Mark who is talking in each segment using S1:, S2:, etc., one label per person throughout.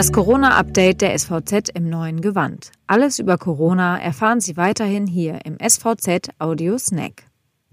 S1: Das Corona-Update der SVZ im neuen Gewand. Alles über Corona erfahren Sie weiterhin hier im SVZ Audio Snack.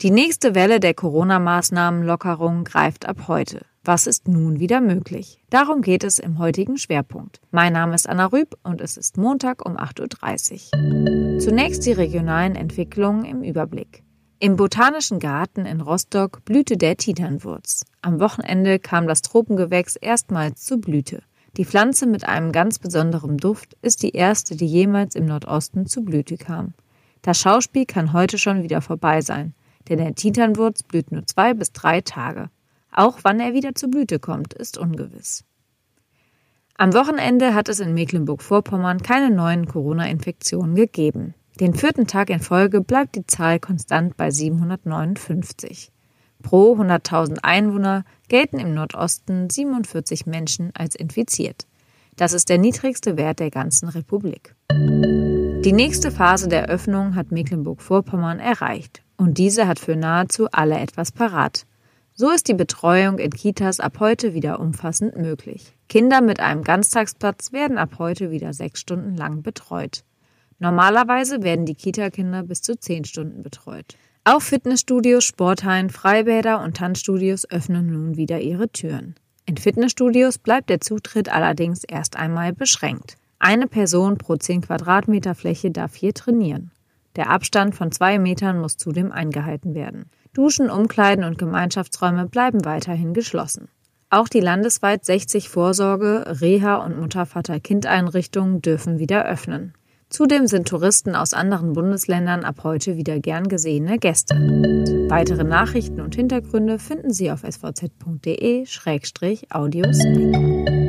S1: Die nächste Welle der Corona-Maßnahmenlockerung greift ab heute. Was ist nun wieder möglich? Darum geht es im heutigen Schwerpunkt. Mein Name ist Anna Rüb und es ist Montag um 8.30 Uhr. Zunächst die regionalen Entwicklungen im Überblick. Im Botanischen Garten in Rostock blühte der Titernwurz. Am Wochenende kam das Tropengewächs erstmals zur Blüte. Die Pflanze mit einem ganz besonderen Duft ist die erste, die jemals im Nordosten zur Blüte kam. Das Schauspiel kann heute schon wieder vorbei sein, denn der Titernwurz blüht nur zwei bis drei Tage. Auch wann er wieder zur Blüte kommt, ist ungewiss. Am Wochenende hat es in Mecklenburg-Vorpommern keine neuen Corona-Infektionen gegeben. Den vierten Tag in Folge bleibt die Zahl konstant bei 759. Pro 100.000 Einwohner gelten im Nordosten 47 Menschen als infiziert. Das ist der niedrigste Wert der ganzen Republik. Die nächste Phase der Öffnung hat Mecklenburg-Vorpommern erreicht und diese hat für nahezu alle etwas parat. So ist die Betreuung in Kitas ab heute wieder umfassend möglich. Kinder mit einem Ganztagsplatz werden ab heute wieder sechs Stunden lang betreut. Normalerweise werden die Kita-Kinder bis zu zehn Stunden betreut. Auch Fitnessstudios, Sporthallen, Freibäder und Tanzstudios öffnen nun wieder ihre Türen. In Fitnessstudios bleibt der Zutritt allerdings erst einmal beschränkt. Eine Person pro 10 Quadratmeter Fläche darf hier trainieren. Der Abstand von zwei Metern muss zudem eingehalten werden. Duschen, Umkleiden und Gemeinschaftsräume bleiben weiterhin geschlossen. Auch die landesweit 60 Vorsorge-, Reha- und Mutter-Vater-Kind-Einrichtungen dürfen wieder öffnen. Zudem sind Touristen aus anderen Bundesländern ab heute wieder gern gesehene Gäste. Weitere Nachrichten und Hintergründe finden Sie auf svz.de-audiosnack.